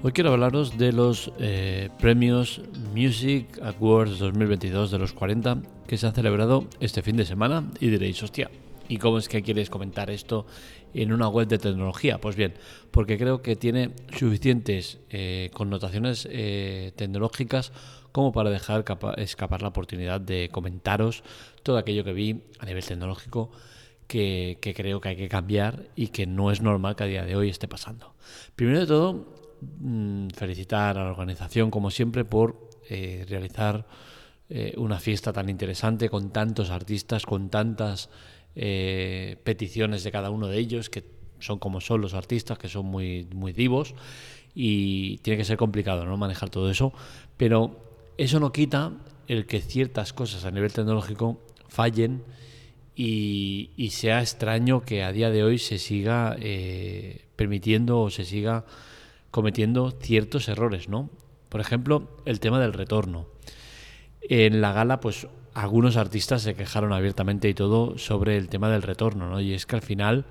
Hoy quiero hablaros de los eh, premios Music Awards 2022 de los 40 que se han celebrado este fin de semana y diréis, hostia, ¿y cómo es que quieres comentar esto en una web de tecnología? Pues bien, porque creo que tiene suficientes eh, connotaciones eh, tecnológicas como para dejar escapar la oportunidad de comentaros todo aquello que vi a nivel tecnológico que, que, creo que hay que cambiar y que no es normal que a día de hoy esté pasando. Primero de todo, Mm, felicitar a la organización, como siempre, por eh, realizar eh, una fiesta tan interesante con tantos artistas, con tantas eh, peticiones de cada uno de ellos, que son como son los artistas, que son muy, muy divos, y tiene que ser complicado ¿no? manejar todo eso, pero eso no quita el que ciertas cosas a nivel tecnológico fallen y, y sea extraño que a día de hoy se siga permitiendo o se siga cometiendo ciertos errores, ¿no? Por ejemplo, el tema del retorno. En la gala, pues algunos artistas se quejaron abiertamente y todo sobre el tema del retorno, ¿no? Y es que al final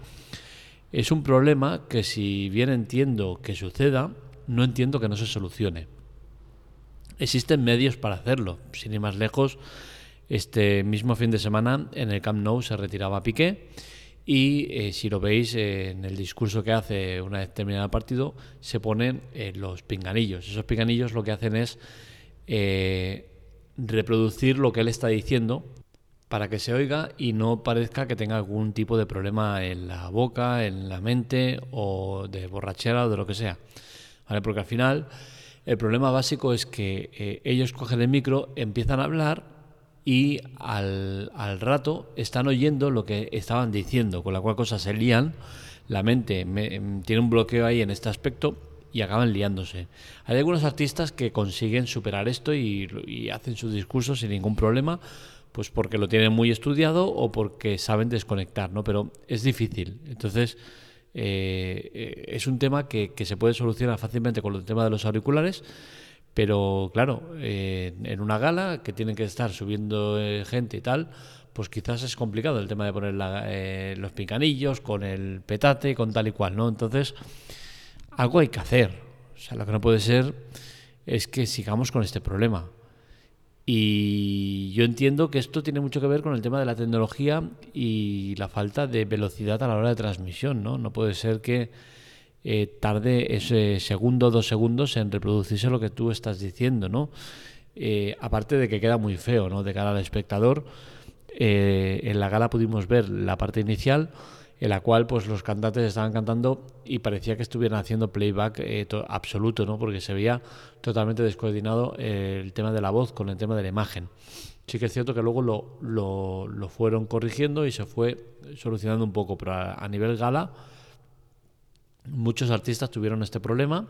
es un problema que si bien entiendo que suceda, no entiendo que no se solucione. Existen medios para hacerlo. Sin ir más lejos, este mismo fin de semana en el Camp Nou se retiraba Piqué y eh, si lo veis eh, en el discurso que hace una vez terminado el partido, se ponen eh, los pinganillos. Esos pinganillos lo que hacen es reproducir lo que él está diciendo para que se oiga y no parezca que tenga algún tipo de problema en la boca, en la mente o de borrachera o de lo que sea. Porque al final el problema básico es que ellos cogen el micro, empiezan a hablar y al, rato están oyendo lo que estaban diciendo, con la cual cosa se lían, la mente tiene un bloqueo ahí en este aspecto y acaban liándose. Hay algunos artistas que consiguen superar esto y, hacen sus discursos sin ningún problema, pues porque lo tienen muy estudiado o porque saben desconectar, ¿no? Pero es difícil. Entonces, eh, eh, es un tema que se puede solucionar fácilmente con el tema de los auriculares pero claro, eh, en una gala que tienen que estar subiendo eh, gente y tal, pues quizás es complicado el tema de poner eh, los picanillos con el petate, con tal y cual, ¿no? Entonces, algo hay que hacer. O sea, lo que no puede ser es que sigamos con este problema. Y yo entiendo que esto tiene mucho que ver con el tema de la tecnología y la falta de velocidad a la hora de transmisión, ¿no? No puede ser que eh, tarde ese segundo, dos segundos en reproducirse lo que tú estás diciendo, ¿no? Eh, aparte de que queda muy feo, ¿no? De cara al espectador. Eh, en la gala pudimos ver la parte inicial en la cual pues los cantantes estaban cantando y parecía que estuvieran haciendo playback absoluto, ¿no? Porque se veía totalmente descoordinado el tema de la voz con el tema de la imagen. Sí que es cierto que luego lo, lo, lo fueron corrigiendo y se fue solucionando un poco, pero a nivel gala Muchos artistas tuvieron este problema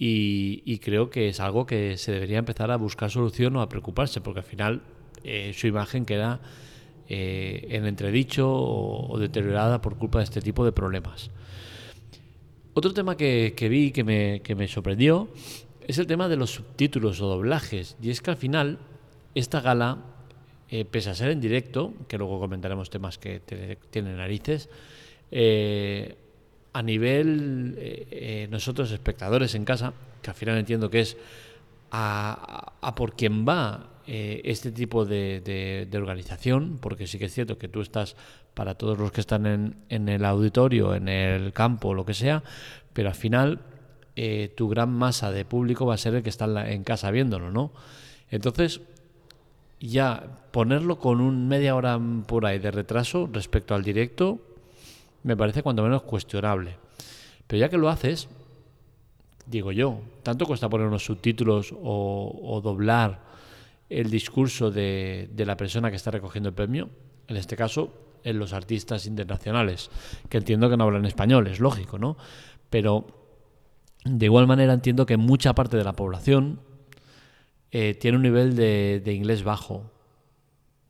y, creo que es algo que se debería empezar a buscar solución o a preocuparse, porque al final eh, su imagen queda eh, en entredicho o, deteriorada por culpa de este tipo de problemas. Otro tema que, vi que me, que me sorprendió es el tema de los subtítulos o doblajes. Y es que al final esta gala, eh, pese a ser en directo, que luego comentaremos temas que tienen narices, a nivel eh, eh, nosotros espectadores en casa, que al final entiendo que es a, por quien va eh, este tipo de, organización, porque sí que es cierto que tú estás para todos los que están en, en el auditorio, en el campo, lo que sea, pero al final tu gran masa de público va a ser el que está en, en casa viéndolo, ¿no? Entonces, ya ponerlo con un media hora por ahí de retraso respecto al directo, me parece cuanto menos cuestionable. Pero ya que lo haces, digo yo, tanto cuesta poner unos subtítulos o, doblar el discurso de, la persona que está recogiendo el premio, en este caso en los artistas internacionales, que entiendo que no hablan español, es lógico, ¿no? Pero de igual manera entiendo que mucha parte de la población eh, tiene un nivel de, inglés bajo,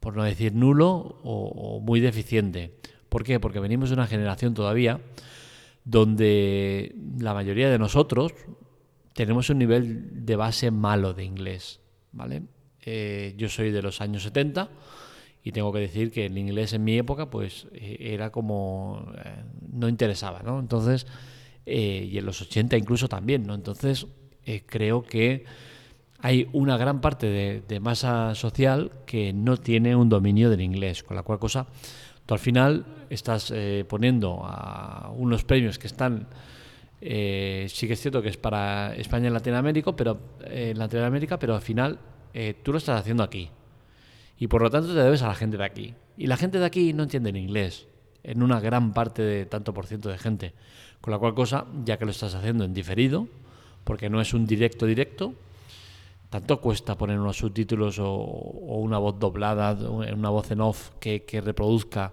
por no decir nulo o muy deficiente. ¿Por qué? Porque venimos de una generación todavía donde la mayoría de nosotros tenemos un nivel de base malo de inglés, ¿vale? Eh, yo soy de los años 70 y tengo que decir que el inglés en mi época pues eh, era como... Eh, no interesaba, ¿no? Entonces y en los 80 incluso también, ¿no? Entonces, creo que hay una gran parte de, masa social que no tiene un dominio del inglés, con la cual cosa al final estás eh, poniendo a unos premios que están, eh, sí que es cierto que es para España y Latinoamérica, pero, eh, Latinoamérica, pero al final tú lo estás haciendo aquí. Y por lo tanto te debes a la gente de aquí. Y la gente de aquí no entiende el inglés, en una gran parte de tanto por ciento de gente. Con la cual cosa, ya que lo estás haciendo en diferido, porque no es un directo directo, tanto cuesta poner unos subtítulos o, una voz doblada, una voz en off que, reproduzca,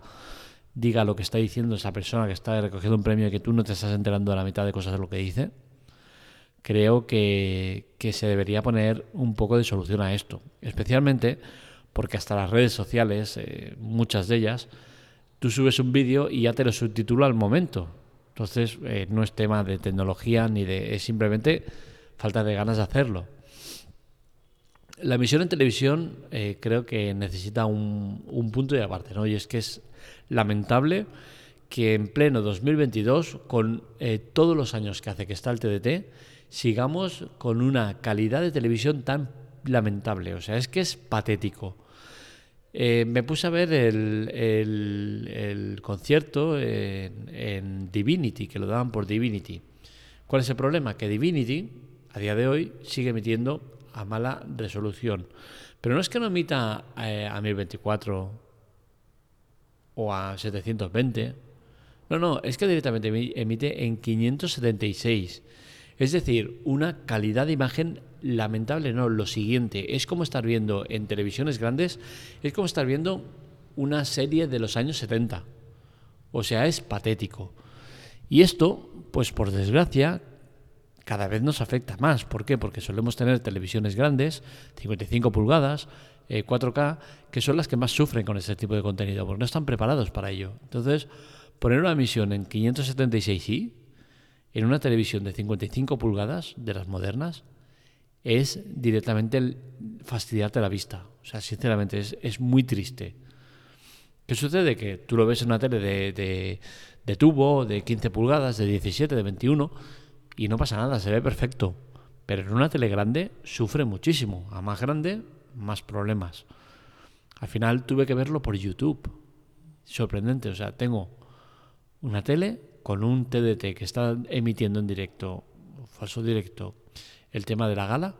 diga lo que está diciendo esa persona que está recogiendo un premio y que tú no te estás enterando de la mitad de cosas de lo que dice. Creo que, se debería poner un poco de solución a esto, especialmente porque hasta las redes sociales, eh, muchas de ellas, tú subes un vídeo y ya te lo subtitula al momento. Entonces, eh, no es tema de tecnología ni de. es simplemente falta de ganas de hacerlo. La emisión en televisión eh, creo que necesita un, punto de aparte, ¿no? Y es que es lamentable que en pleno 2022, con eh, todos los años que hace que está el TDT, sigamos con una calidad de televisión tan lamentable. O sea, es que es patético. Eh, me puse a ver el, concierto en, en, Divinity, que lo daban por Divinity. ¿Cuál es el problema? Que Divinity, a día de hoy, sigue emitiendo a mala resolución. Pero no es que no emita eh, a 1024 o a 720. No, no, es que directamente emite en 576. Es decir, una calidad de imagen lamentable. No, lo siguiente, es como estar viendo en televisiones grandes, es como estar viendo una serie de los años 70. O sea, es patético. Y esto, pues por desgracia, cada vez nos afecta más. ¿Por qué? Porque solemos tener televisiones grandes, 55 pulgadas, 4K, eh, que son las que más sufren con este tipo de contenido, porque no están preparados para ello. Entonces, poner una emisión en 576i, en una televisión de 55 pulgadas, de las modernas, es directamente fastidiarte la vista. O sea, sinceramente, es, muy triste. ¿Qué sucede? Que tú lo ves en una tele de, de tubo, de 15 pulgadas, de 17, de 21 y no pasa nada, se ve perfecto. Pero en una tele grande sufre muchísimo. A más grande, más problemas. Al final tuve que verlo por YouTube. Sorprendente. O sea, tengo una tele con un TDT que está emitiendo en directo, falso directo, el tema de la gala.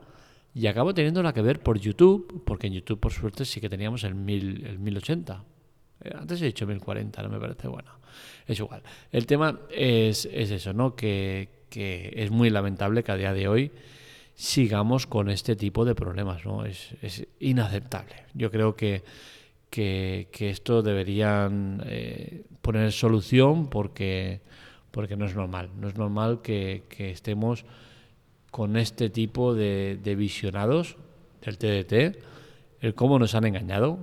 Y acabo teniéndola que ver por YouTube, porque en YouTube, por suerte, sí que teníamos el, mil, el 1080. Eh, antes he dicho 1040, no me parece bueno. Es igual. El tema es, es eso, ¿no? Que, que es muy lamentable que a día de hoy sigamos con este tipo de problemas, ¿no? Es, inaceptable. Yo creo que, que, esto deberían eh, poner solución porque, porque no es normal. No es normal que, estemos con este tipo de, visionados del TDT, el cómo nos han engañado,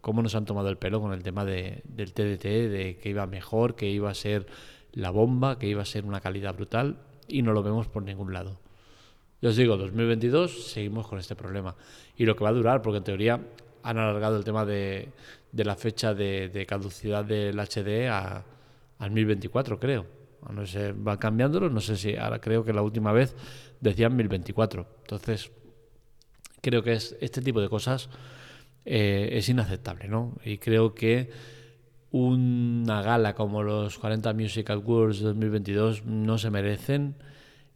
cómo nos han tomado el pelo con el tema de, del TDT, de que iba mejor, que iba a ser la bomba, que iba a ser una calidad brutal y no lo vemos por ningún lado. Yo os digo, 2022 seguimos con este problema. Y lo que va a durar, porque en teoría han alargado el tema de, de la fecha de, caducidad del HD a, al 1024, creo. No sé, van cambiándolo, no sé si ahora creo que la última vez decían 1024. Entonces, creo que es, este tipo de cosas eh, es inaceptable, ¿no? Y creo que una gala como los 40 Music Awards 2022 no se merecen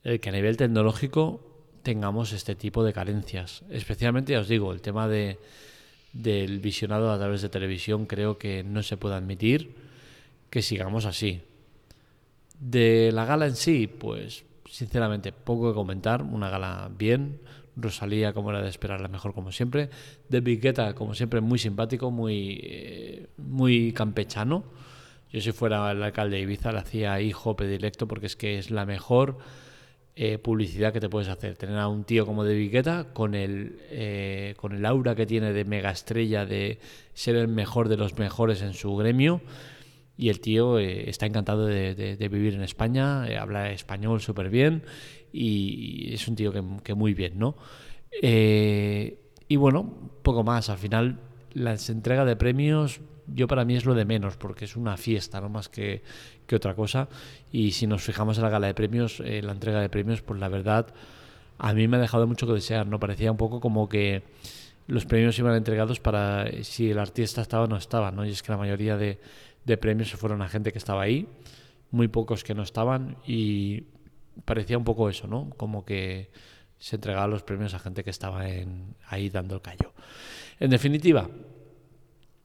el que a nivel tecnológico tengamos este tipo de carencias. Especialmente, ya os digo, el tema de, del visionado a través de televisión creo que no se puede admitir que sigamos así. De la gala en sí, pues sinceramente poco que comentar, una gala bien, Rosalía, como era de esperar, la mejor como siempre. De Guetta, como siempre, muy simpático, muy, eh, muy campechano. Yo si fuera el alcalde de Ibiza le hacía hijo predilecto porque es que es la mejor eh, publicidad que te puedes hacer. Tener a un tío como de Guetta con el, eh, con el aura que tiene de mega estrella, de ser el mejor de los mejores en su gremio. Y el tío está encantado de, vivir en España, habla español súper bien y es un tío que, muy bien, ¿no? Eh, y bueno, poco más. Al final, la entrega de premios yo para mí es lo de menos, porque es una fiesta, no más que, que otra cosa. Y si nos fijamos en la gala de premios, eh, la entrega de premios, pues la verdad a mí me ha dejado mucho que desear, ¿no? Parecía un poco como que los premios iban entregados para si el artista estaba o no estaba, ¿no? Y es que la mayoría de, de premios se fueron a gente que estaba ahí, muy pocos que no estaban y parecía un poco eso, ¿no? Como que se entregaban los premios a gente que estaba en, ahí dando el callo. En definitiva,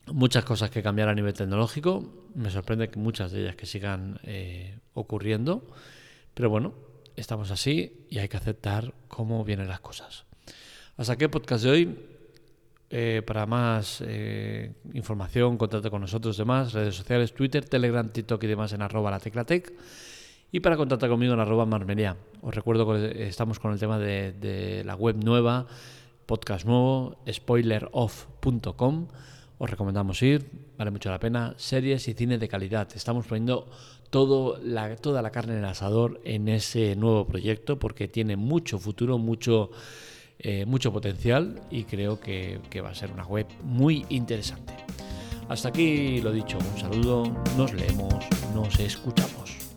muchas cosas que cambiar a nivel tecnológico. Me sorprende que muchas de ellas que sigan eh, ocurriendo. Pero bueno, estamos así y hay que aceptar cómo vienen las cosas. Hasta aquí el podcast de hoy. Eh, para más eh, información, contacto con nosotros, demás, redes sociales, Twitter, Telegram, TikTok y demás en arroba la teclatec. Y para contactar conmigo en arroba marmería. Os recuerdo que estamos con el tema de, la web nueva, podcast nuevo, spoileroff.com os recomendamos ir, vale mucho la pena. Series y cine de calidad. Estamos poniendo todo la, toda la carne en el asador en ese nuevo proyecto porque tiene mucho futuro, mucho, eh, mucho potencial y creo que va a ser una web muy interesante. Hasta aquí lo dicho, un saludo, nos leemos, nos escuchamos.